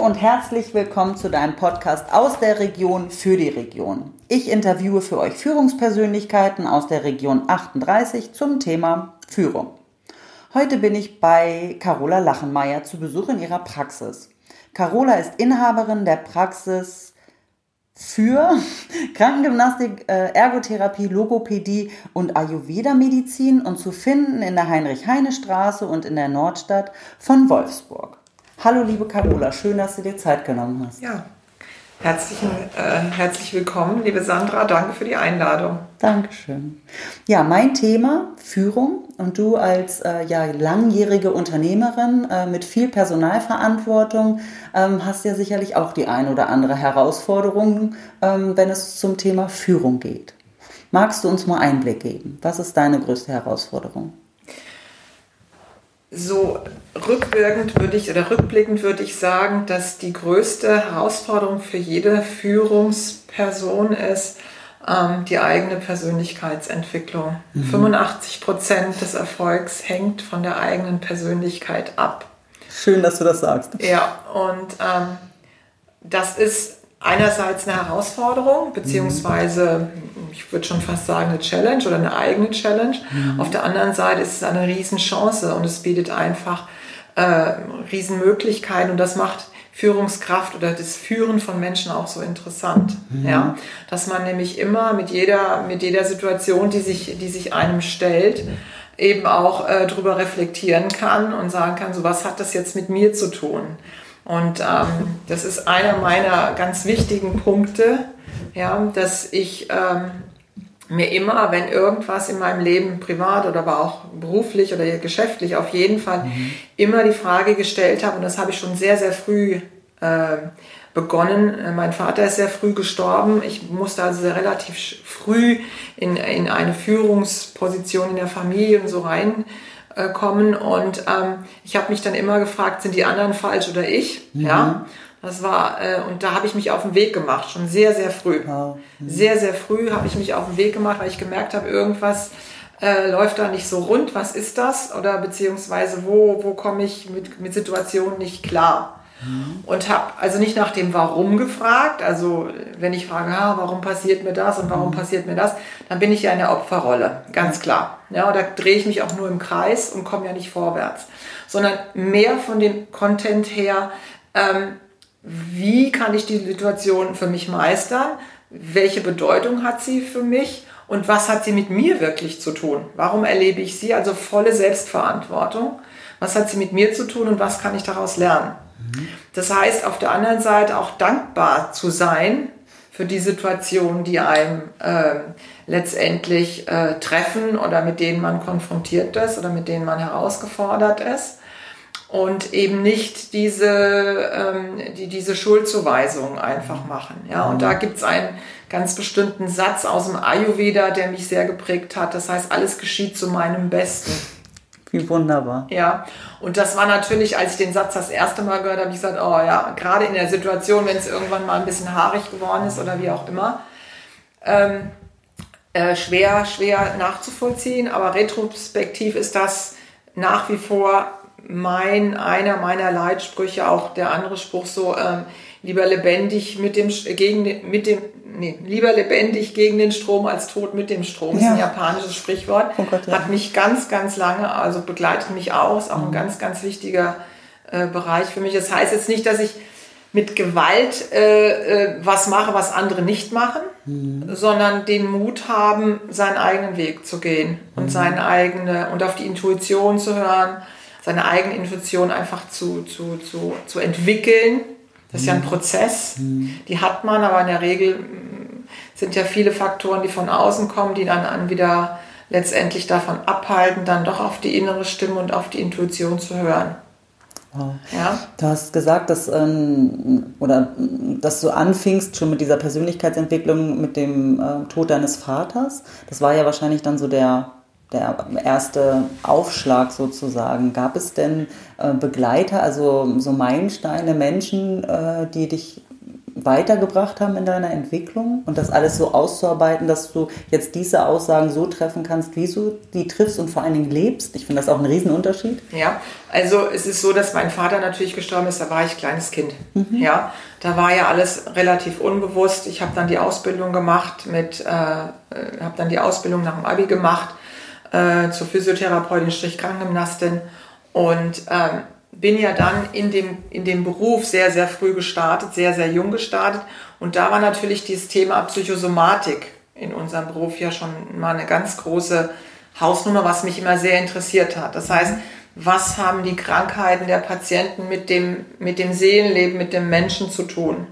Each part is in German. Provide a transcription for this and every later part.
und herzlich willkommen zu deinem Podcast aus der Region für die Region. Ich interviewe für euch Führungspersönlichkeiten aus der Region 38 zum Thema Führung. Heute bin ich bei Carola Lachenmeier zu Besuch in ihrer Praxis. Carola ist Inhaberin der Praxis für Krankengymnastik, äh, Ergotherapie, Logopädie und Ayurveda-Medizin und zu finden in der Heinrich-Heine-Straße und in der Nordstadt von Wolfsburg. Hallo liebe Carola, schön, dass du dir Zeit genommen hast. Ja, Herzlichen, äh, herzlich willkommen, liebe Sandra. Danke für die Einladung. Dankeschön. Ja, mein Thema Führung und du als äh, ja, langjährige Unternehmerin äh, mit viel Personalverantwortung ähm, hast ja sicherlich auch die ein oder andere Herausforderung, ähm, wenn es zum Thema Führung geht. Magst du uns mal Einblick geben? Was ist deine größte Herausforderung? So rückwirkend würde ich oder rückblickend würde ich sagen, dass die größte Herausforderung für jede Führungsperson ist ähm, die eigene Persönlichkeitsentwicklung. Mhm. 85 Prozent des Erfolgs hängt von der eigenen Persönlichkeit ab. Schön, dass du das sagst. Ja, und ähm, das ist einerseits eine Herausforderung, beziehungsweise ich würde schon fast sagen eine Challenge oder eine eigene Challenge. Mhm. Auf der anderen Seite ist es eine Riesenchance und es bietet einfach äh, Riesenmöglichkeiten und das macht Führungskraft oder das Führen von Menschen auch so interessant. Mhm. Ja? Dass man nämlich immer mit jeder, mit jeder Situation, die sich, die sich einem stellt, eben auch äh, darüber reflektieren kann und sagen kann, so was hat das jetzt mit mir zu tun? Und ähm, das ist einer meiner ganz wichtigen Punkte, ja, dass ich ähm, mir immer, wenn irgendwas in meinem Leben privat oder aber auch beruflich oder geschäftlich auf jeden Fall mhm. immer die Frage gestellt habe, und das habe ich schon sehr, sehr früh äh, begonnen. Mein Vater ist sehr früh gestorben. Ich musste also sehr relativ früh in, in eine Führungsposition in der Familie und so rein äh, kommen. Und ähm, ich habe mich dann immer gefragt, sind die anderen falsch oder ich? Mhm. Ja. Das war, äh, und da habe ich mich auf den Weg gemacht, schon sehr, sehr früh. Wow. Mhm. Sehr, sehr früh habe ich mich auf den Weg gemacht, weil ich gemerkt habe, irgendwas äh, läuft da nicht so rund. Was ist das? Oder beziehungsweise wo, wo komme ich mit, mit Situationen nicht klar? Und habe also nicht nach dem Warum gefragt. Also wenn ich frage, ah, warum passiert mir das und warum mhm. passiert mir das, dann bin ich ja in der Opferrolle, ganz klar. Ja, und da drehe ich mich auch nur im Kreis und komme ja nicht vorwärts. Sondern mehr von dem Content her, ähm, wie kann ich die Situation für mich meistern? Welche Bedeutung hat sie für mich? Und was hat sie mit mir wirklich zu tun? Warum erlebe ich sie? Also volle Selbstverantwortung. Was hat sie mit mir zu tun und was kann ich daraus lernen? Das heißt, auf der anderen Seite auch dankbar zu sein für die Situationen, die einem äh, letztendlich äh, treffen oder mit denen man konfrontiert ist oder mit denen man herausgefordert ist. Und eben nicht diese, ähm, die, diese Schuldzuweisung einfach machen. Ja? Und da gibt es einen ganz bestimmten Satz aus dem Ayurveda, der mich sehr geprägt hat. Das heißt, alles geschieht zu meinem Besten. Wie wunderbar. Ja, und das war natürlich, als ich den Satz das erste Mal gehört habe, ich gesagt, oh ja, gerade in der Situation, wenn es irgendwann mal ein bisschen haarig geworden ist oder wie auch immer, ähm, äh, schwer, schwer nachzuvollziehen, aber retrospektiv ist das nach wie vor mein, einer meiner Leitsprüche, auch der andere Spruch so, ähm, lieber lebendig mit dem, gegen den, mit dem, nee, lieber lebendig gegen den Strom als tot mit dem Strom. Das ist ein japanisches Sprichwort. Oh Gott, ja. Hat mich ganz, ganz lange, also begleitet mich auch, ist auch mhm. ein ganz, ganz wichtiger äh, Bereich für mich. Das heißt jetzt nicht, dass ich mit Gewalt äh, äh, was mache, was andere nicht machen, mhm. sondern den Mut haben, seinen eigenen Weg zu gehen und mhm. seine eigene und auf die Intuition zu hören, seine eigene Intuition einfach zu, zu, zu, zu entwickeln das ist ja ein mhm. Prozess, mhm. die hat man, aber in der Regel mm, sind ja viele Faktoren, die von außen kommen, die dann wieder letztendlich davon abhalten, dann doch auf die innere Stimme und auf die Intuition zu hören. Wow. Ja? Du hast gesagt, dass, ähm, oder, dass du anfingst schon mit dieser Persönlichkeitsentwicklung mit dem äh, Tod deines Vaters. Das war ja wahrscheinlich dann so der der erste Aufschlag sozusagen. Gab es denn äh, Begleiter, also so Meilensteine, Menschen, äh, die dich weitergebracht haben in deiner Entwicklung und das alles so auszuarbeiten, dass du jetzt diese Aussagen so treffen kannst, wie du die triffst und vor allen Dingen lebst? Ich finde das auch ein Riesenunterschied. Ja, also es ist so, dass mein Vater natürlich gestorben ist, da war ich kleines Kind. Mhm. Ja, da war ja alles relativ unbewusst. Ich habe dann die Ausbildung gemacht mit, äh, äh habe dann die Ausbildung nach dem Abi gemacht äh, zur Physiotherapeutin, Strich Krankengymnastin und ähm, bin ja dann in dem, in dem Beruf sehr, sehr früh gestartet, sehr, sehr jung gestartet. Und da war natürlich dieses Thema Psychosomatik in unserem Beruf ja schon mal eine ganz große Hausnummer, was mich immer sehr interessiert hat. Das heißt, was haben die Krankheiten der Patienten mit dem, mit dem Seelenleben, mit dem Menschen zu tun?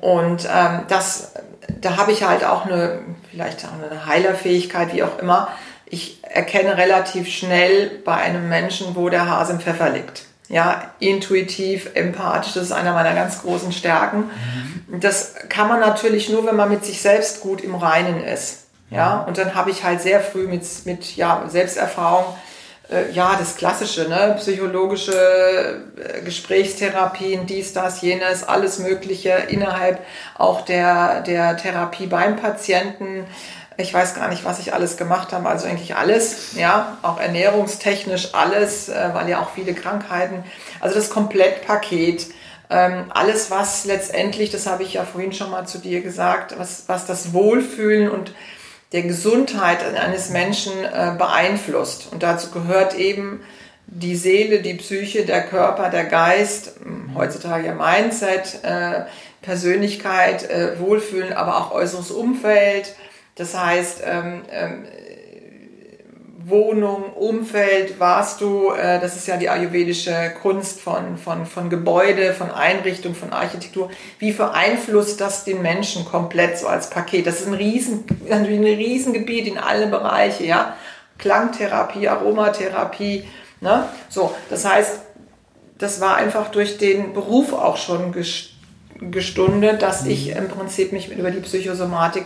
Und ähm, das, da habe ich halt auch eine, vielleicht auch eine Heilerfähigkeit, wie auch immer, ich erkenne relativ schnell bei einem Menschen, wo der Hase im Pfeffer liegt. Ja, intuitiv, empathisch, das ist einer meiner ganz großen Stärken. Mhm. Das kann man natürlich nur, wenn man mit sich selbst gut im Reinen ist. Ja, und dann habe ich halt sehr früh mit, mit ja, Selbsterfahrung, äh, ja, das Klassische, ne? psychologische äh, Gesprächstherapien, dies, das, jenes, alles Mögliche innerhalb auch der, der Therapie beim Patienten ich weiß gar nicht, was ich alles gemacht habe, also eigentlich alles, ja, auch ernährungstechnisch alles, äh, weil ja auch viele Krankheiten, also das Komplettpaket, ähm, alles, was letztendlich, das habe ich ja vorhin schon mal zu dir gesagt, was, was das Wohlfühlen und der Gesundheit eines Menschen äh, beeinflusst. Und dazu gehört eben die Seele, die Psyche, der Körper, der Geist, hm, heutzutage ja Mindset, äh, Persönlichkeit, Wohlfühlen, aber auch äußeres Umfeld, das heißt, ähm, ähm, Wohnung, Umfeld, warst du, äh, das ist ja die ayurvedische Kunst von, von, von Gebäude, von Einrichtung, von Architektur. Wie beeinflusst das den Menschen komplett so als Paket? Das ist ein riesen, ein Riesengebiet in alle Bereiche, ja. Klangtherapie, Aromatherapie, ne? So, das heißt, das war einfach durch den Beruf auch schon gestundet, dass ich im Prinzip mich über die Psychosomatik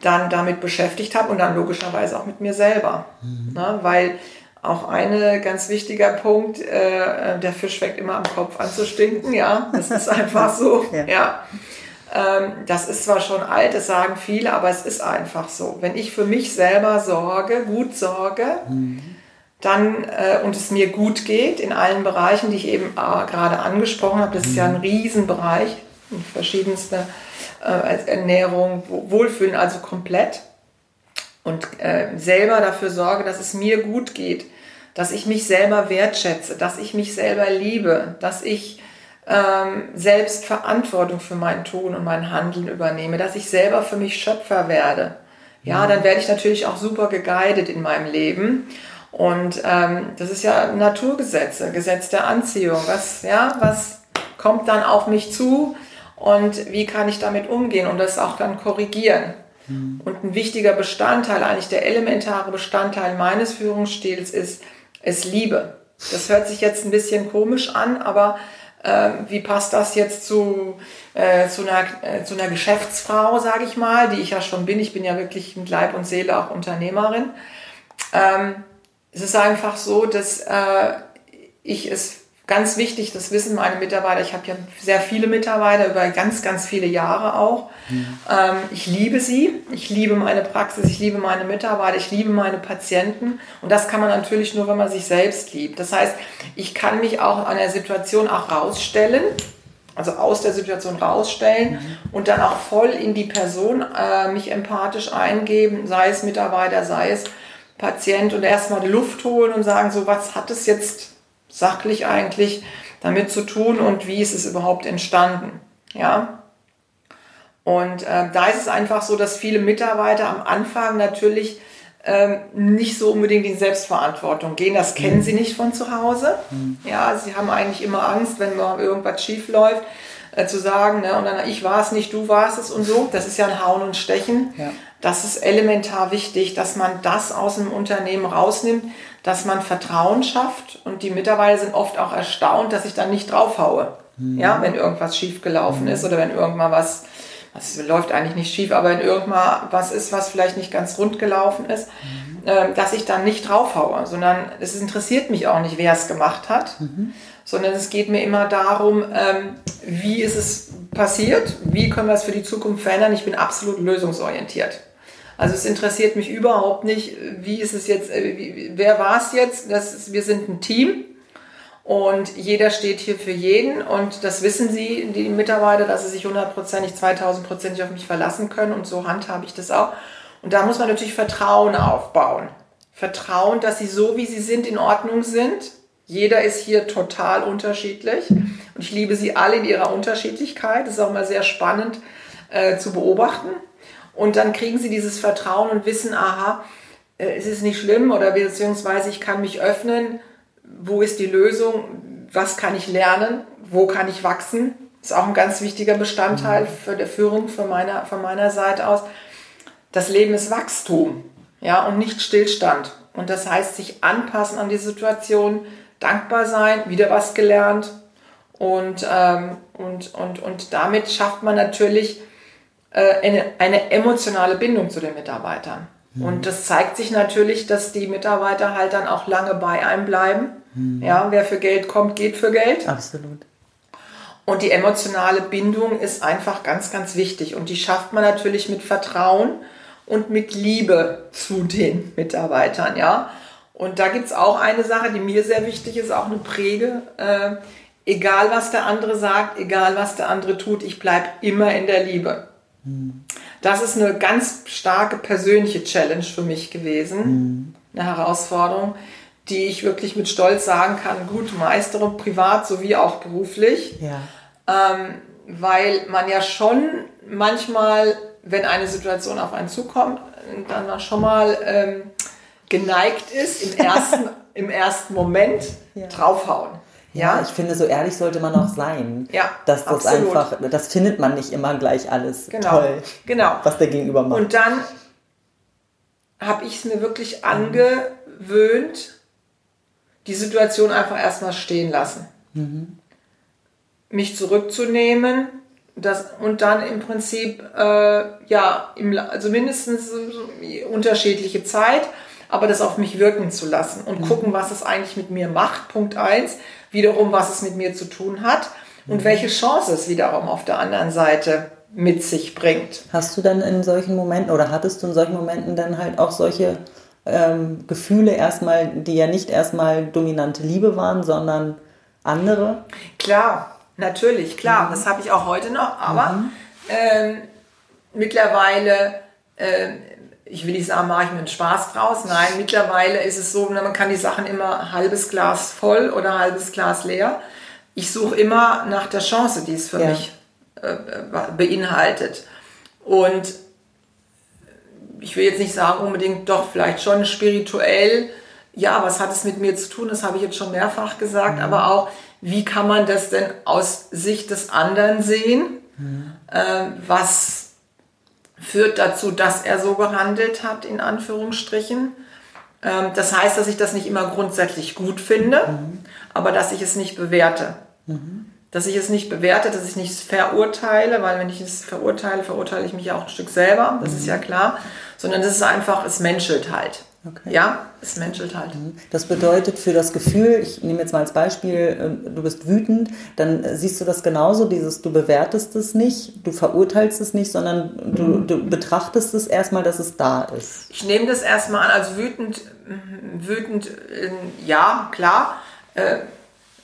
dann damit beschäftigt habe und dann logischerweise auch mit mir selber. Mhm. Ne? Weil auch ein ganz wichtiger Punkt, äh, der Fisch fängt immer am Kopf an zu stinken, ja, das ist einfach so, ja. ja. Ähm, das ist zwar schon alt, das sagen viele, aber es ist einfach so. Wenn ich für mich selber sorge, gut sorge, mhm. dann äh, und es mir gut geht in allen Bereichen, die ich eben äh, gerade angesprochen habe, das mhm. ist ja ein mhm. Riesenbereich, verschiedenste äh, Ernährung, Wohlfühlen, also komplett. Und äh, selber dafür sorge, dass es mir gut geht, dass ich mich selber wertschätze, dass ich mich selber liebe, dass ich ähm, selbst Verantwortung für mein Tun und mein Handeln übernehme, dass ich selber für mich Schöpfer werde. Ja, mhm. dann werde ich natürlich auch super geguidet in meinem Leben. Und ähm, das ist ja Naturgesetze, Gesetz der Anziehung. Was, ja, was kommt dann auf mich zu? Und wie kann ich damit umgehen und das auch dann korrigieren. Mhm. Und ein wichtiger Bestandteil, eigentlich der elementare Bestandteil meines Führungsstils ist, es Liebe. Das hört sich jetzt ein bisschen komisch an, aber äh, wie passt das jetzt zu, äh, zu, einer, äh, zu einer Geschäftsfrau, sage ich mal, die ich ja schon bin. Ich bin ja wirklich mit Leib und Seele auch Unternehmerin. Ähm, es ist einfach so, dass äh, ich es Ganz wichtig, das wissen meine Mitarbeiter. Ich habe ja sehr viele Mitarbeiter über ganz, ganz viele Jahre auch. Mhm. Ähm, ich liebe sie. Ich liebe meine Praxis. Ich liebe meine Mitarbeiter. Ich liebe meine Patienten. Und das kann man natürlich nur, wenn man sich selbst liebt. Das heißt, ich kann mich auch an der Situation auch rausstellen. Also aus der Situation rausstellen mhm. und dann auch voll in die Person äh, mich empathisch eingeben, sei es Mitarbeiter, sei es Patient und erstmal die Luft holen und sagen, so was hat es jetzt sachlich eigentlich damit zu tun und wie ist es überhaupt entstanden. Ja? Und äh, da ist es einfach so, dass viele Mitarbeiter am Anfang natürlich ähm, nicht so unbedingt in Selbstverantwortung gehen. Das kennen mhm. sie nicht von zu Hause. Mhm. Ja, sie haben eigentlich immer Angst, wenn mal irgendwas schief läuft, äh, zu sagen, ne, und dann ich war es nicht, du warst es und so. Das ist ja ein Hauen und Stechen. Ja. Das ist elementar wichtig, dass man das aus dem Unternehmen rausnimmt, dass man Vertrauen schafft und die Mitarbeiter sind oft auch erstaunt, dass ich dann nicht draufhaue. Mhm. Ja, wenn irgendwas schief gelaufen mhm. ist oder wenn irgendwann was, was läuft eigentlich nicht schief, aber wenn irgendwann was ist, was vielleicht nicht ganz rund gelaufen ist, mhm. äh, dass ich dann nicht draufhaue, sondern es interessiert mich auch nicht, wer es gemacht hat, mhm. sondern es geht mir immer darum, ähm, wie ist es passiert, wie können wir es für die Zukunft verändern. Ich bin absolut lösungsorientiert. Also es interessiert mich überhaupt nicht, wie ist es jetzt, äh, wie, wer war es jetzt? Das ist, wir sind ein Team und jeder steht hier für jeden und das wissen sie, die Mitarbeiter, dass sie sich hundertprozentig, zweitausendprozentig auf mich verlassen können und so handhabe ich das auch. Und da muss man natürlich Vertrauen aufbauen. Vertrauen, dass sie so, wie sie sind, in Ordnung sind. Jeder ist hier total unterschiedlich und ich liebe sie alle in ihrer Unterschiedlichkeit. Das ist auch mal sehr spannend äh, zu beobachten. Und dann kriegen sie dieses Vertrauen und wissen, aha, äh, es ist nicht schlimm oder beziehungsweise ich kann mich öffnen. Wo ist die Lösung? Was kann ich lernen? Wo kann ich wachsen? Das ist auch ein ganz wichtiger Bestandteil mhm. für die Führung von meiner, von meiner Seite aus. Das Leben ist Wachstum, ja, und nicht Stillstand. Und das heißt, sich anpassen an die Situation, dankbar sein, wieder was gelernt. Und, ähm, und, und, und damit schafft man natürlich eine, eine emotionale Bindung zu den Mitarbeitern. Mhm. Und das zeigt sich natürlich, dass die Mitarbeiter halt dann auch lange bei einem bleiben. Mhm. Ja, wer für Geld kommt, geht für Geld. Absolut. Und die emotionale Bindung ist einfach ganz, ganz wichtig. Und die schafft man natürlich mit Vertrauen und mit Liebe zu den Mitarbeitern. Ja. Und da gibt es auch eine Sache, die mir sehr wichtig ist, auch eine Präge. Äh, egal was der andere sagt, egal was der andere tut, ich bleibe immer in der Liebe. Das ist eine ganz starke persönliche Challenge für mich gewesen, eine Herausforderung, die ich wirklich mit Stolz sagen kann, gut meistere, privat sowie auch beruflich. Ja. Ähm, weil man ja schon manchmal, wenn eine Situation auf einen zukommt, dann schon mal ähm, geneigt ist, im ersten, im ersten Moment ja. draufhauen. Ja, ich finde, so ehrlich sollte man auch sein. Ja, dass das absolut. einfach, das findet man nicht immer gleich alles genau, toll, genau. was der Gegenüber macht. Und dann habe ich es mir wirklich angewöhnt, die Situation einfach erstmal stehen lassen. Mhm. Mich zurückzunehmen das, und dann im Prinzip, äh, ja, im, also mindestens unterschiedliche Zeit, aber das auf mich wirken zu lassen und mhm. gucken, was es eigentlich mit mir macht. Punkt eins wiederum, was es mit mir zu tun hat und mhm. welche Chance es wiederum auf der anderen Seite mit sich bringt. Hast du dann in solchen Momenten oder hattest du in solchen Momenten dann halt auch solche ähm, Gefühle erstmal, die ja nicht erstmal dominante Liebe waren, sondern andere? Klar, natürlich, klar. Mhm. Das habe ich auch heute noch, aber mhm. ähm, mittlerweile äh, ich will nicht sagen, mache ich mir einen Spaß draus. Nein, mittlerweile ist es so, man kann die Sachen immer halbes Glas voll oder halbes Glas leer. Ich suche immer nach der Chance, die es für ja. mich äh, beinhaltet. Und ich will jetzt nicht sagen unbedingt doch vielleicht schon spirituell, ja, was hat es mit mir zu tun? Das habe ich jetzt schon mehrfach gesagt, mhm. aber auch, wie kann man das denn aus Sicht des anderen sehen? Mhm. Äh, was führt dazu, dass er so gehandelt hat, in Anführungsstrichen. Ähm, das heißt, dass ich das nicht immer grundsätzlich gut finde, mhm. aber dass ich es nicht bewerte. Mhm. Dass ich es nicht bewerte, dass ich nicht verurteile, weil wenn ich es verurteile, verurteile ich mich ja auch ein Stück selber, das mhm. ist ja klar, sondern es ist einfach, es menschelt halt. Okay. Ja, es menschelt halt. Mhm. Das bedeutet für das Gefühl, ich nehme jetzt mal als Beispiel, ähm, du bist wütend, dann äh, siehst du das genauso, dieses, du bewertest es nicht, du verurteilst es nicht, sondern du, mhm. du betrachtest es erstmal, dass es da ist. Ich nehme das erstmal an als wütend, wütend, äh, ja, klar.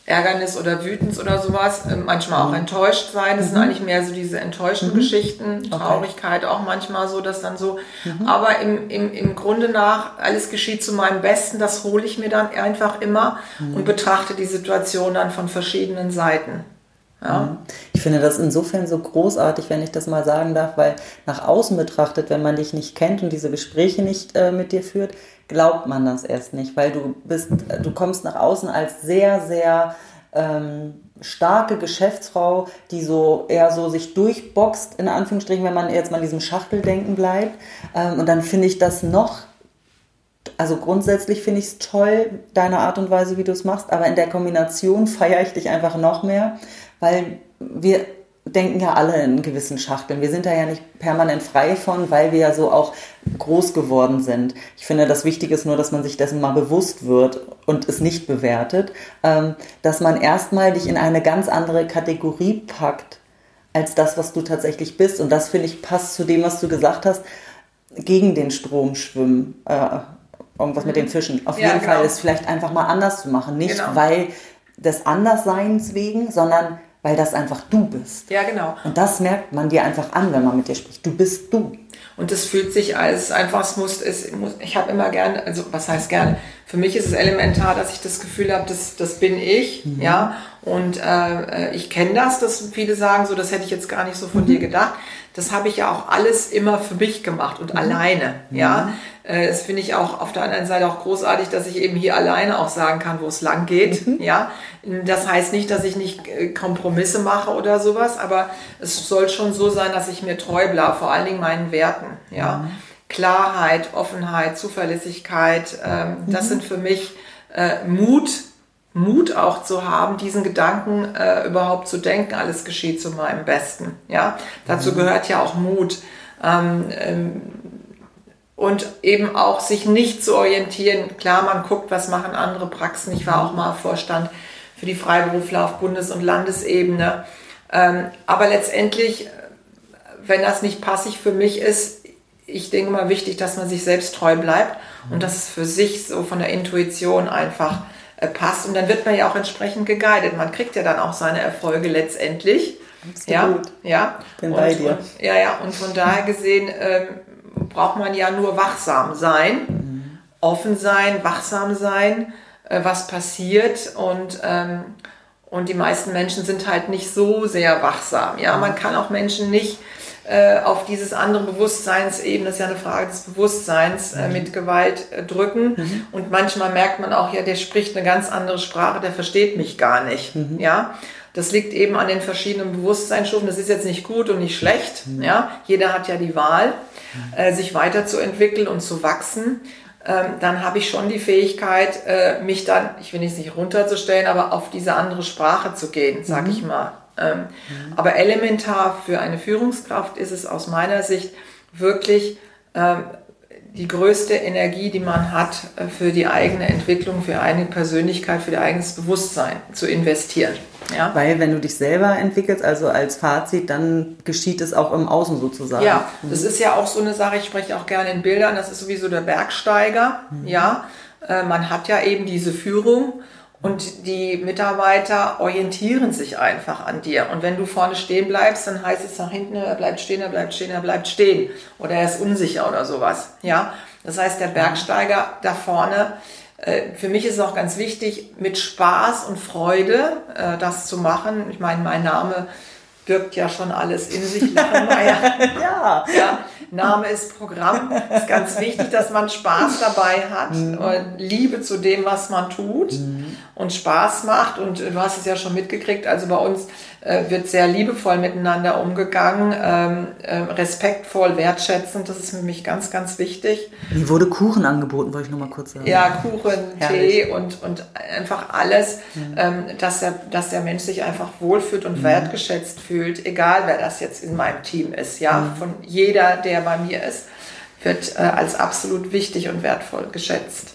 Ärgernis oder Wütens oder sowas, äh, manchmal auch mhm. enttäuscht sein. Das mhm. sind eigentlich mehr so diese enttäuschten mhm. Geschichten, Traurigkeit okay. auch manchmal so, dass dann so. Mhm. Aber im, im, im Grunde nach, alles geschieht zu meinem Besten, das hole ich mir dann einfach immer und mhm. betrachte die Situation dann von verschiedenen Seiten. Ja. Mhm. Ich finde das insofern so großartig, wenn ich das mal sagen darf, weil nach außen betrachtet, wenn man dich nicht kennt und diese Gespräche nicht äh, mit dir führt, glaubt man das erst nicht, weil du bist, du kommst nach außen als sehr, sehr ähm, starke Geschäftsfrau, die so eher so sich durchboxt, in Anführungsstrichen, wenn man jetzt mal in diesem Schachteldenken bleibt. Ähm, und dann finde ich das noch, also grundsätzlich finde ich es toll, deine Art und Weise, wie du es machst, aber in der Kombination feiere ich dich einfach noch mehr, weil wir denken ja alle in gewissen Schachteln. Wir sind da ja nicht permanent frei von, weil wir ja so auch groß geworden sind. Ich finde, das Wichtige ist nur, dass man sich dessen mal bewusst wird und es nicht bewertet, ähm, dass man erstmal dich in eine ganz andere Kategorie packt, als das, was du tatsächlich bist. Und das, finde ich, passt zu dem, was du gesagt hast, gegen den Strom schwimmen. Äh, irgendwas mit den Fischen. Auf Ja, jeden genau. Fall ist vielleicht einfach mal anders zu machen. Nicht Genau. weil des Andersseins wegen, sondern weil das einfach du bist. Ja, genau. Und das merkt man dir einfach an, wenn man mit dir spricht. Du bist du. Und das fühlt sich als einfach, es muss, es muss ich habe immer gerne, also was heißt gerne, für mich ist es elementar, dass ich das Gefühl habe, das, das bin ich, ja, und äh, ich kenne das, dass viele sagen, so, das hätte ich jetzt gar nicht so von dir gedacht. Das habe ich ja auch alles immer für mich gemacht und alleine, ja. Äh, Das finde ich auch auf der anderen Seite auch großartig, dass ich eben hier alleine auch sagen kann, wo es lang geht, ja. Das heißt nicht, dass ich nicht äh, Kompromisse mache oder sowas, aber es soll schon so sein, dass ich mir treu bleibe, vor allen Dingen meinen Werten, ja. Klarheit, Offenheit, Zuverlässigkeit, ähm, das sind für mich äh, Mut, Mut auch zu haben, diesen Gedanken äh, überhaupt zu denken, alles geschieht zu meinem Besten. Ja, dazu gehört ja auch Mut. Ähm, ähm, und eben auch sich nicht zu orientieren. Klar, man guckt, was machen andere Praxen. Ich war auch mal Vorstand für die Freiberufler auf Bundes- und Landesebene. Ähm, aber letztendlich, wenn das nicht passig für mich ist, ich denke mal wichtig, dass man sich selbst treu bleibt und dass es für sich so von der Intuition einfach äh, passt. Und dann wird man ja auch entsprechend geguidet. Man kriegt ja dann auch seine Erfolge letztendlich. Ja, Absolut. ja. Bin und, bei dir. Und, ja, ja. Und von daher gesehen ähm, braucht man ja nur wachsam sein, offen sein, wachsam sein, äh, was passiert und ähm, und die meisten Menschen sind halt nicht so sehr wachsam. Ja, man kann auch Menschen nicht äh, auf dieses andere Bewusstseinsebene, das ist ja eine Frage des Bewusstseins, äh, mit Gewalt äh, drücken. Und manchmal merkt man auch, ja, der spricht eine ganz andere Sprache, der versteht mich gar nicht. Ja, das liegt eben an den verschiedenen Bewusstseinsstufen. Das ist jetzt nicht gut und nicht schlecht. Ja, jeder hat ja die Wahl, äh, sich weiterzuentwickeln und zu wachsen ähm, dann habe ich schon die Fähigkeit, äh, mich dann, ich will nicht nicht runterzustellen, aber auf diese andere Sprache zu gehen, sag ich mal. Ähm, Aber elementar für eine Führungskraft ist es aus meiner Sicht wirklich ähm, die größte Energie, die man hat, äh, für die eigene Entwicklung, für eine Persönlichkeit, für ihr eigenes Bewusstsein zu investieren. Ja? Weil wenn du dich selber entwickelst, also als Fazit, dann geschieht es auch im Außen sozusagen. Ja, das ist ja auch so eine Sache, ich spreche auch gerne in Bildern, das ist sowieso der Bergsteiger, ja. Äh, man hat ja eben diese Führung und die Mitarbeiter orientieren sich einfach an dir. Und wenn du vorne stehen bleibst, dann heißt es nach hinten, er bleibt stehen, er bleibt stehen, er bleibt stehen. Oder er ist unsicher oder sowas, ja. Das heißt, der Bergsteiger da vorne, für mich ist es auch ganz wichtig, mit Spaß und Freude äh, das zu machen. Ich meine, mein Name birgt ja schon alles in sich. Ja. Ja, Name ist Programm. Es ist ganz wichtig, dass man Spaß dabei hat und Liebe zu dem, was man tut und Spaß macht. Und du hast es ja schon mitgekriegt, also bei uns äh, wird sehr liebevoll miteinander umgegangen, ähm, äh, respektvoll, wertschätzend. Das ist für mich ganz, ganz wichtig. Mir wurde Kuchen angeboten, wollte ich noch mal kurz sagen. Ja, Kuchen, Herrlich. Tee und, und einfach alles, ähm, dass, der, dass der Mensch sich einfach wohlfühlt und wertgeschätzt fühlt, egal wer das jetzt in meinem Team ist. Ja, von jeder, der bei mir ist, wird äh, als absolut wichtig und wertvoll geschätzt.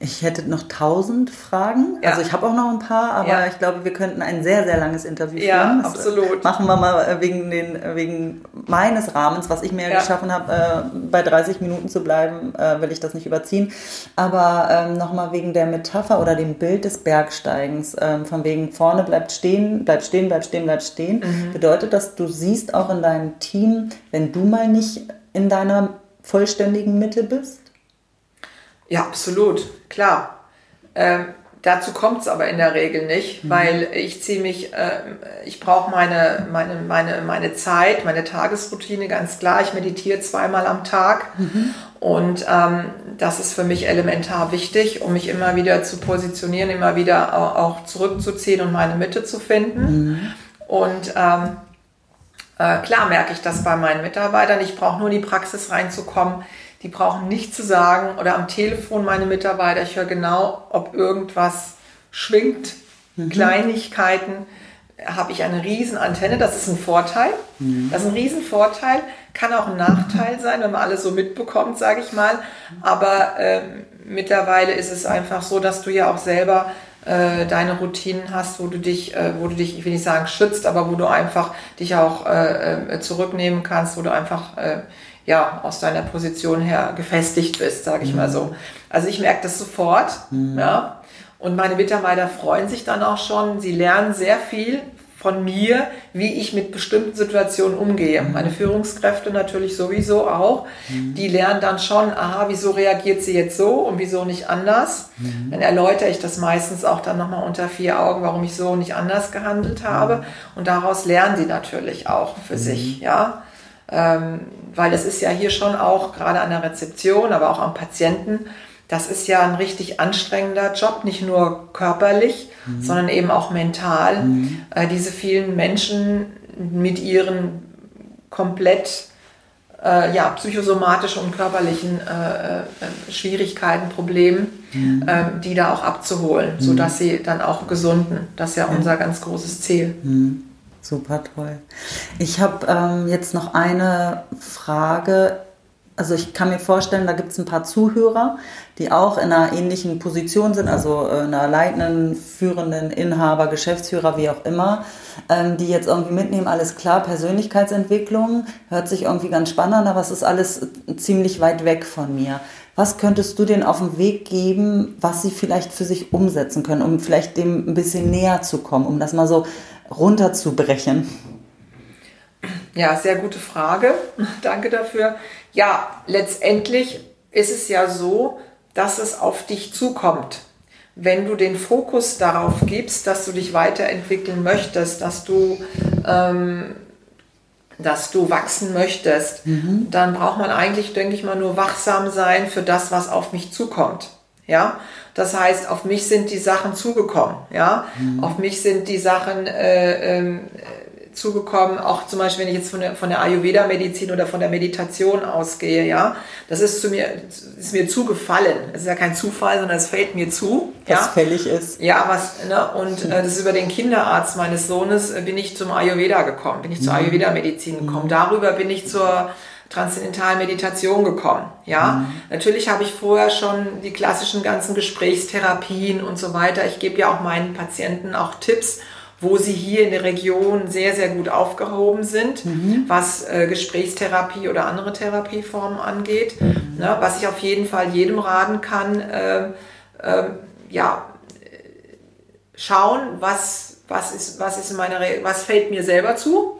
Ich hätte noch tausend Fragen. Ja. Also ich habe auch noch ein paar, aber Ja. ich glaube, wir könnten ein sehr, sehr langes Interview Ja, führen. Das, absolut. äh, Machen wir mal äh, wegen, den, äh, wegen meines Rahmens, was ich mir Ja. geschaffen habe, äh, bei 30 Minuten zu bleiben, äh, will ich das nicht überziehen. Aber ähm, nochmal wegen der Metapher oder dem Bild des Bergsteigens, ähm, von wegen vorne bleibt stehen, bleibt stehen, bleibt stehen, bleibt stehen. Mhm. Bedeutet das, du siehst auch in deinem Team, wenn du mal nicht in deiner vollständigen Mitte bist? Ja, absolut, klar. Ähm, dazu kommt es aber in der Regel nicht, weil ich ziehe mich, äh, ich brauche meine, meine, meine, meine Zeit, meine Tagesroutine ganz klar. Ich meditiere zweimal am Tag und ähm, das ist für mich elementar wichtig, um mich immer wieder zu positionieren, immer wieder au- auch zurückzuziehen und meine Mitte zu finden. Und ähm, äh, klar merke ich das bei meinen Mitarbeitern. Ich brauche nur in die Praxis reinzukommen. Die brauchen nichts zu sagen oder am Telefon meine Mitarbeiter. Ich höre genau, ob irgendwas schwingt. Kleinigkeiten habe ich eine riesen Antenne. Das ist ein Vorteil. Das ist ein riesen Vorteil. Kann auch ein Nachteil sein, wenn man alles so mitbekommt, sage ich mal. Aber ähm, mittlerweile ist es einfach so, dass du ja auch selber äh, deine Routinen hast, wo du dich, äh, wo du dich, ich will nicht sagen schützt, aber wo du einfach dich auch äh, äh zurücknehmen kannst, wo du einfach äh, ja aus deiner Position her gefestigt bist, sage ich mhm. mal so. Also ich merke das sofort, mhm. ja. Und meine Mitarbeiter freuen sich dann auch schon. Sie lernen sehr viel von mir, wie ich mit bestimmten Situationen umgehe. Mhm. Meine Führungskräfte natürlich sowieso auch. Mhm. Die lernen dann schon, aha, wieso reagiert sie jetzt so und wieso nicht anders. Mhm. Dann erläutere ich das meistens auch dann nochmal unter vier Augen, warum ich so nicht anders gehandelt habe. Mhm. Und daraus lernen sie natürlich auch für mhm. sich, ja. Ähm, weil es ist ja hier schon auch gerade an der Rezeption, aber auch am Patienten, das ist ja ein richtig anstrengender Job, nicht nur körperlich, mhm. sondern eben auch mental. Mhm. Äh, diese vielen Menschen mit ihren komplett äh, ja, psychosomatischen und körperlichen äh, äh Schwierigkeiten, Problemen, mhm. Ähm, die da auch abzuholen, mhm. sodass sie dann auch gesunden. Das ist ja unser ganz großes Ziel. Mhm. Super toll. Ich habe ähm, jetzt noch eine Frage also ich kann mir vorstellen, da gibt es ein paar Zuhörer, die auch in einer ähnlichen Position sind, also äh, einer leitenden, führenden Inhaber, Geschäftsführer, wie auch immer, ähm, die jetzt irgendwie mitnehmen, alles klar, Persönlichkeitsentwicklung, hört sich irgendwie ganz spannend an, aber es ist alles ziemlich weit weg von mir. Was könntest du denen auf den Weg geben, was sie vielleicht für sich umsetzen können, um vielleicht dem ein bisschen näher zu kommen, um das mal so runterzubrechen? Ja, sehr gute Frage. Danke dafür. Ja, letztendlich ist es ja so, dass es auf dich zukommt. Wenn du den Fokus darauf gibst, dass du dich weiterentwickeln möchtest, dass du, ähm, dass du wachsen möchtest, mhm. dann braucht man eigentlich, denke ich mal, nur wachsam sein für das, was auf mich zukommt. Ja, das heißt, auf mich sind die Sachen zugekommen. Ja, mhm. auf mich sind die Sachen äh, äh, zugekommen, auch zum Beispiel, wenn ich jetzt von der, von der Ayurveda-Medizin oder von der Meditation ausgehe, ja, das ist zu mir, ist mir zugefallen. Es ist ja kein Zufall, sondern es fällt mir zu. Was ja. fällig ist. Ja, was, ne, und äh, das ist über den Kinderarzt meines Sohnes äh, bin ich zum Ayurveda gekommen, bin ich zur mhm. Ayurveda-Medizin gekommen. Mhm. Darüber bin ich zur transzendentalen Meditation gekommen. Ja, mhm. natürlich habe ich vorher schon die klassischen ganzen Gesprächstherapien und so weiter. Ich gebe ja auch meinen Patienten auch Tipps wo sie hier in der Region sehr, sehr gut aufgehoben sind, mhm. was äh, Gesprächstherapie oder andere Therapieformen angeht. Mhm. Ne, was ich auf jeden Fall jedem raten kann, äh, äh, ja, schauen, was, was, ist, was, ist meine was fällt mir selber zu.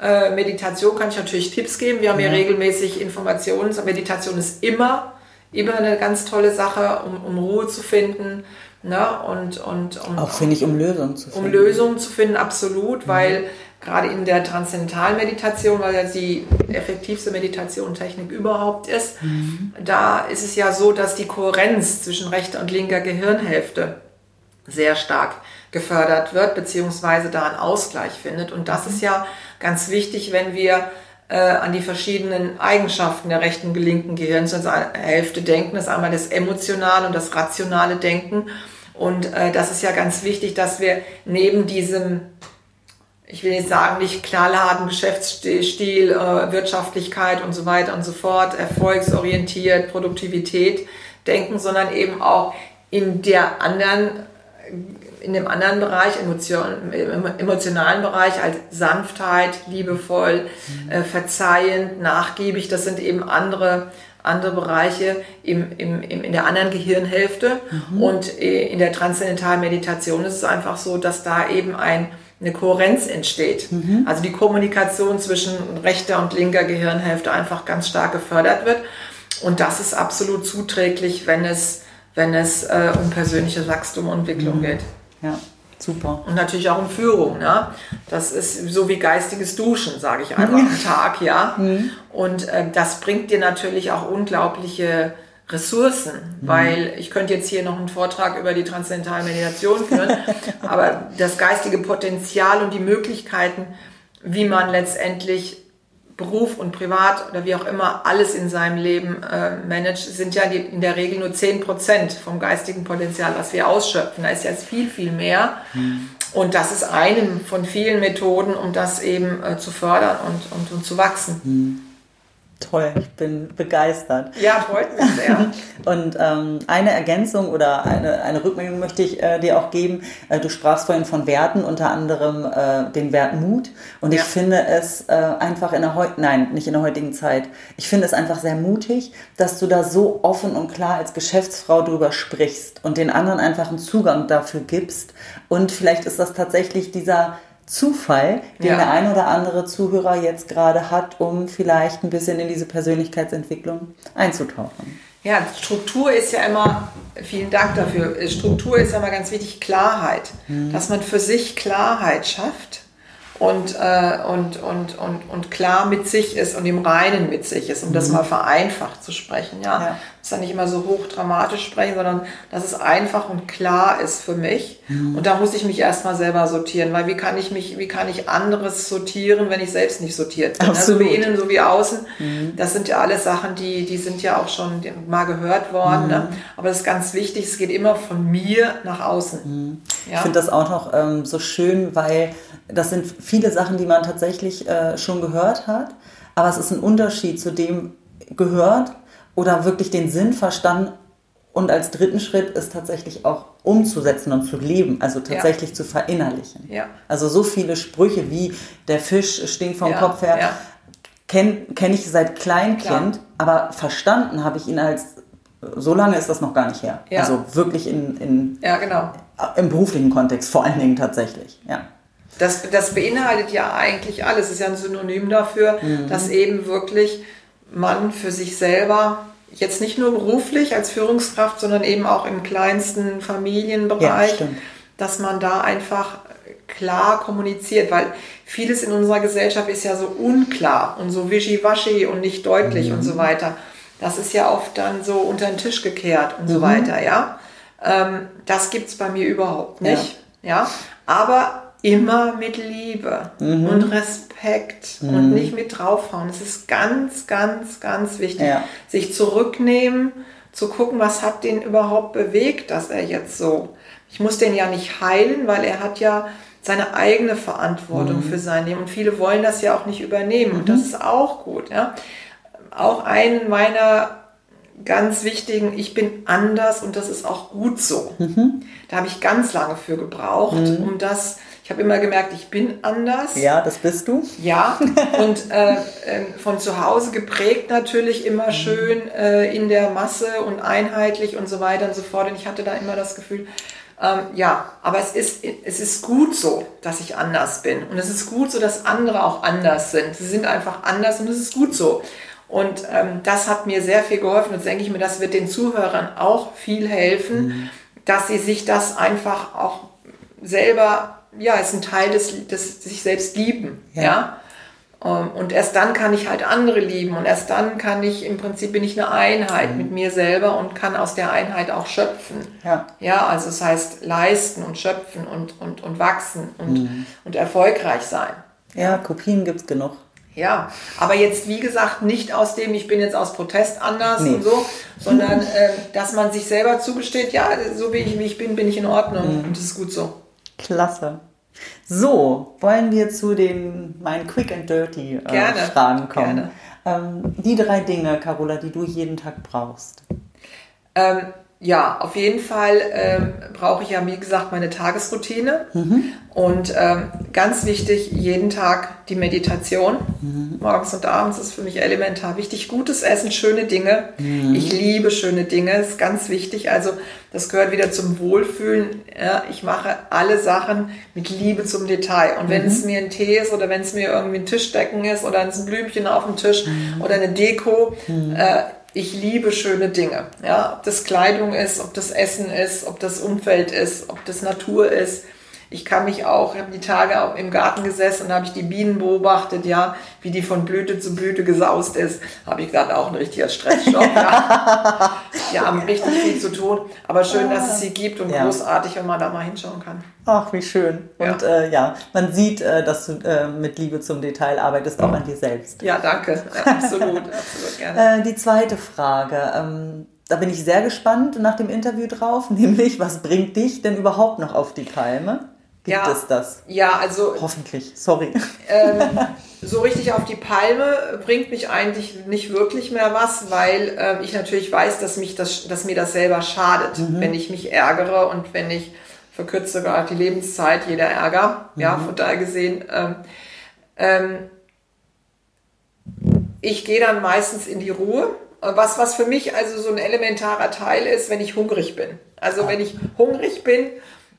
Äh, Meditation kann ich natürlich Tipps geben. Wir haben ja regelmäßig Informationen. Meditation ist immer, immer eine ganz tolle Sache, um, um Ruhe zu finden Ne? Und, und, und auch finde ich, um Lösungen zu finden. Um Lösungen zu finden, absolut, mhm. weil gerade in der Transzendentalmeditation, weil ja die effektivste Meditationstechnik überhaupt ist, mhm. da ist es ja so, dass die Kohärenz zwischen rechter und linker Gehirnhälfte sehr stark gefördert wird, beziehungsweise da einen Ausgleich findet. Und das mhm. ist ja ganz wichtig, wenn wir äh, an die verschiedenen Eigenschaften der rechten und linken Gehirnhälfte denken. Das ist einmal das emotionale und das rationale Denken. Und äh, das ist ja ganz wichtig, dass wir neben diesem, ich will jetzt sagen, nicht knallharten Geschäftsstil, äh, Wirtschaftlichkeit und so weiter und so fort, erfolgsorientiert, Produktivität denken, sondern eben auch in der anderen in dem anderen Bereich, emotion, im emotionalen Bereich, als Sanftheit, liebevoll, mhm. äh, verzeihend, nachgiebig, das sind eben andere, andere Bereiche im, im, im, in der anderen Gehirnhälfte. Mhm. Und äh, in der transzendentalen Meditation ist es einfach so, dass da eben ein, eine Kohärenz entsteht. Mhm. Also die Kommunikation zwischen rechter und linker Gehirnhälfte einfach ganz stark gefördert wird. Und das ist absolut zuträglich, wenn es, wenn es äh, um persönliches Wachstum und Entwicklung mhm. geht. Ja, super. Und natürlich auch um Führung. Ne? Das ist so wie geistiges Duschen, sage ich einmal am Tag, ja. Mhm. Und äh, das bringt dir natürlich auch unglaubliche Ressourcen, mhm. weil ich könnte jetzt hier noch einen Vortrag über die transzendentale Meditation führen, aber das geistige Potenzial und die Möglichkeiten, wie man letztendlich Beruf und Privat oder wie auch immer alles in seinem Leben äh, managt, sind ja die, in der Regel nur 10 Prozent vom geistigen Potenzial, was wir ausschöpfen. Da ist ja viel, viel mehr. Mhm. Und das ist eine von vielen Methoden, um das eben äh, zu fördern und, und, und zu wachsen. Mhm. Toll, ich bin begeistert. Ja, freut mich sehr. Und ähm, eine Ergänzung oder eine, eine Rückmeldung möchte ich äh, dir auch geben. Äh, du sprachst vorhin von Werten, unter anderem äh, den Wert Mut. Und ja. ich finde es äh, einfach in der heutigen, nein, nicht in der heutigen Zeit, ich finde es einfach sehr mutig, dass du da so offen und klar als Geschäftsfrau drüber sprichst und den anderen einfach einen Zugang dafür gibst. Und vielleicht ist das tatsächlich dieser Zufall, den ja. der ein oder andere Zuhörer jetzt gerade hat, um vielleicht ein bisschen in diese Persönlichkeitsentwicklung einzutauchen. Ja, Struktur ist ja immer, vielen Dank dafür, Struktur ist ja immer ganz wichtig, Klarheit, mhm. dass man für sich Klarheit schafft und, äh, und, und, und, und klar mit sich ist und im Reinen mit sich ist, um mhm. das mal vereinfacht zu sprechen. Ja? ja. Muss ja nicht immer so hochdramatisch sprechen, sondern dass es einfach und klar ist für mich. Mhm. Und da muss ich mich erstmal selber sortieren, weil wie kann ich mich, wie kann ich anderes sortieren, wenn ich selbst nicht sortiert bin? Also wie innen, so wie außen. Mhm. Das sind ja alles Sachen, die, die sind ja auch schon mal gehört worden. Ne? Mhm. Aber das ist ganz wichtig, es geht immer von mir nach außen. Mhm. Ja? Ich finde das auch noch ähm, so schön, weil das sind viele Sachen, die man tatsächlich äh, schon gehört hat, aber es ist ein Unterschied zu dem gehört oder wirklich den Sinn verstanden und als dritten Schritt ist tatsächlich auch umzusetzen und zu leben, also tatsächlich ja. zu verinnerlichen. Ja. Also so viele Sprüche wie der Fisch stinkt vom ja. Kopf her, ja. kenne kenn ich seit Kleinkind, Klar. aber verstanden habe ich ihn als, so lange ist das noch gar nicht her. Also wirklich in, in, ja, genau. im beruflichen Kontext vor allen Dingen tatsächlich. Ja. Das, das beinhaltet ja eigentlich alles. Es ist ja ein Synonym dafür, mhm. dass eben wirklich man für sich selber jetzt nicht nur beruflich als Führungskraft, sondern eben auch im kleinsten Familienbereich, ja, dass man da einfach klar kommuniziert, weil vieles in unserer Gesellschaft ist ja so unklar und so wischiwaschi und nicht deutlich mhm. und so weiter. Das ist ja oft dann so unter den Tisch gekehrt und mhm. so weiter, ja. Ähm, das es bei mir überhaupt nicht, ja. ja. Aber immer mit Liebe mhm. und Respekt mhm. und nicht mit draufhauen. Es ist ganz, ganz, ganz wichtig, ja. sich zurücknehmen, zu gucken, was hat den überhaupt bewegt, dass er jetzt so. Ich muss den ja nicht heilen, weil er hat ja seine eigene Verantwortung mhm. für sein Leben und viele wollen das ja auch nicht übernehmen und das mhm. ist auch gut. Ja. Auch ein meiner ganz wichtigen, ich bin anders und das ist auch gut so. Mhm. Da habe ich ganz lange für gebraucht, mhm. um das ich habe immer gemerkt, ich bin anders. Ja, das bist du. Ja, und äh, ähm, von zu Hause geprägt natürlich immer mhm. schön äh, in der Masse und einheitlich und so weiter und so fort. Und ich hatte da immer das Gefühl, ähm, ja, aber es ist, es ist gut so, dass ich anders bin. Und es ist gut so, dass andere auch anders sind. Sie sind einfach anders und es ist gut so. Und ähm, das hat mir sehr viel geholfen. Und denke ich mir, das wird den Zuhörern auch viel helfen, mhm. dass sie sich das einfach auch selber ja, ist ein Teil des, des sich selbst lieben, ja. ja? Ähm, und erst dann kann ich halt andere lieben und erst dann kann ich, im Prinzip bin ich eine Einheit mhm. mit mir selber und kann aus der Einheit auch schöpfen. Ja, ja also das heißt leisten und schöpfen und, und, und wachsen und, mhm. und erfolgreich sein. Ja, Kopien gibt es genug. Ja, aber jetzt wie gesagt nicht aus dem, ich bin jetzt aus Protest anders nee. und so, sondern äh, dass man sich selber zugesteht, ja, so wie ich, wie ich bin, bin ich in Ordnung mhm. und das ist gut so. Klasse. So, wollen wir zu den meinen Quick and Dirty äh, gerne, Fragen kommen. Ähm, die drei Dinge, Carola, die du jeden Tag brauchst. Ähm, ja, auf jeden Fall ähm, brauche ich ja, wie gesagt, meine Tagesroutine. Mhm. Und ähm, ganz wichtig, jeden Tag die Meditation. Mhm. Morgens und abends ist für mich elementar wichtig. Gutes Essen, schöne Dinge. Mhm. Ich liebe schöne Dinge, ist ganz wichtig. Also das gehört wieder zum Wohlfühlen. Ja, ich mache alle Sachen mit Liebe zum Detail. Und wenn es mhm. mir ein Tee ist oder wenn es mir irgendwie ein Tischdecken ist oder ein Blümchen auf dem Tisch mhm. oder eine Deko, mhm. äh, ich liebe schöne Dinge. Ja, ob das Kleidung ist, ob das Essen ist, ob das Umfeld ist, ob das Natur ist. Ich kann mich auch, ich habe die Tage auch im Garten gesessen und habe ich die Bienen beobachtet, ja, wie die von Blüte zu Blüte gesaust ist. Habe ich gerade auch ein richtiger Stressstoff. ja. Die haben richtig viel zu tun. Aber schön, dass es sie gibt und ja. großartig, wenn man da mal hinschauen kann. Ach, wie schön. Und ja, äh, ja man sieht, äh, dass du äh, mit Liebe zum Detail arbeitest, auch an dir selbst. Ja, danke. absolut, absolut gerne. Äh, die zweite Frage. Ähm, da bin ich sehr gespannt nach dem Interview drauf, nämlich was bringt dich denn überhaupt noch auf die Palme? Gibt ja, es das? Ja, also. Hoffentlich, sorry. Ähm, so richtig auf die Palme bringt mich eigentlich nicht wirklich mehr was, weil äh, ich natürlich weiß, dass, mich das, dass mir das selber schadet, mhm. wenn ich mich ärgere und wenn ich verkürze gerade die Lebenszeit, jeder Ärger, mhm. ja, von daher gesehen. Ähm, ähm, ich gehe dann meistens in die Ruhe. Was, was für mich also so ein elementarer Teil ist, wenn ich hungrig bin. Also wenn ich hungrig bin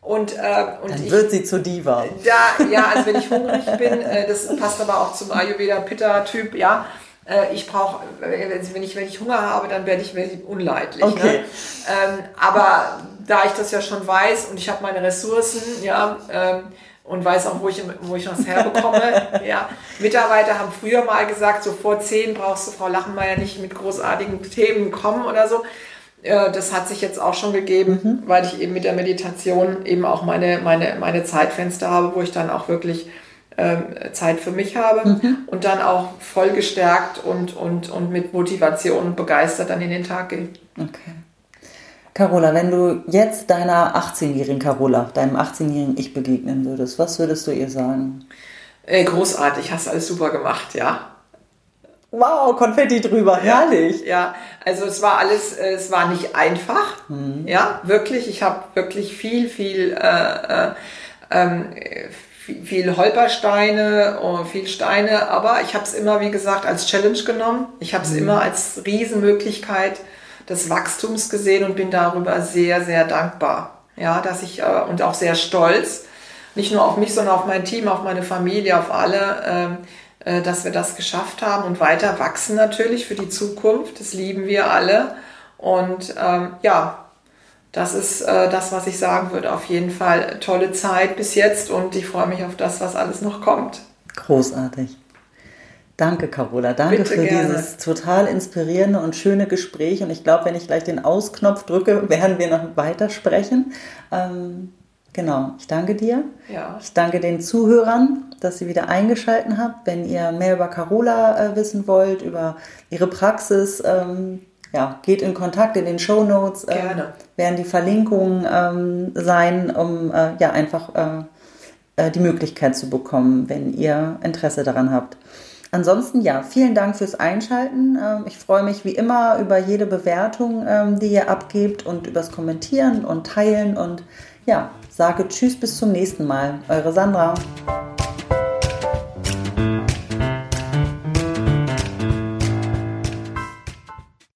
und, äh, und Dann ich, wird sie zu Diva. Da, ja, also wenn ich hungrig bin, äh, das passt aber auch zum Ayurveda-Pitta-Typ, ja. Äh, ich brauche, wenn ich, wenn ich Hunger habe, dann werde ich, ich unleidlich. Ne? Okay. Ne? Ähm, aber da ich das ja schon weiß und ich habe meine Ressourcen, ja, ähm, und weiß auch, wo ich, wo ich was herbekomme. ja. Mitarbeiter haben früher mal gesagt, so vor zehn brauchst du Frau Lachenmeier nicht mit großartigen Themen kommen oder so. Äh, das hat sich jetzt auch schon gegeben, mhm. weil ich eben mit der Meditation eben auch meine, meine, meine Zeitfenster habe, wo ich dann auch wirklich ähm, Zeit für mich habe mhm. und dann auch voll gestärkt und, und, und mit Motivation und begeistert dann in den Tag gehe. Okay. Carola, wenn du jetzt deiner 18-jährigen Carola, deinem 18-jährigen Ich begegnen würdest, was würdest du ihr sagen? Ey, großartig, hast alles super gemacht, ja. Wow, Konfetti drüber, herrlich. Ja, also es war alles, äh, es war nicht einfach, mhm. ja, wirklich. Ich habe wirklich viel, viel, äh, äh, ähm, viel, viel Holpersteine, oh, viel Steine, aber ich habe es immer, wie gesagt, als Challenge genommen. Ich habe es mhm. immer als Riesenmöglichkeit des Wachstums gesehen und bin darüber sehr, sehr dankbar. Ja, dass ich äh, und auch sehr stolz, nicht nur auf mich, sondern auf mein Team, auf meine Familie, auf alle, äh, dass wir das geschafft haben und weiter wachsen natürlich für die Zukunft. Das lieben wir alle. Und ähm, ja, das ist äh, das, was ich sagen würde. Auf jeden Fall tolle Zeit bis jetzt und ich freue mich auf das, was alles noch kommt. Großartig. Danke, Carola. Danke Bitte für gerne. dieses total inspirierende und schöne Gespräch. Und ich glaube, wenn ich gleich den Ausknopf drücke, werden wir noch weitersprechen. Ähm, genau, ich danke dir. Ja. Ich danke den Zuhörern, dass Sie wieder eingeschaltet habt. Wenn ihr mehr über Carola äh, wissen wollt, über ihre Praxis, ähm, ja, geht in Kontakt in den Show Notes. Äh, Gerne. Werden die Verlinkungen ähm, sein, um äh, ja einfach äh, äh, die Möglichkeit zu bekommen, wenn ihr Interesse daran habt. Ansonsten ja, vielen Dank fürs Einschalten. Ähm, ich freue mich wie immer über jede Bewertung, ähm, die ihr abgebt und übers Kommentieren und Teilen und ja, sage Tschüss bis zum nächsten Mal. Eure Sandra.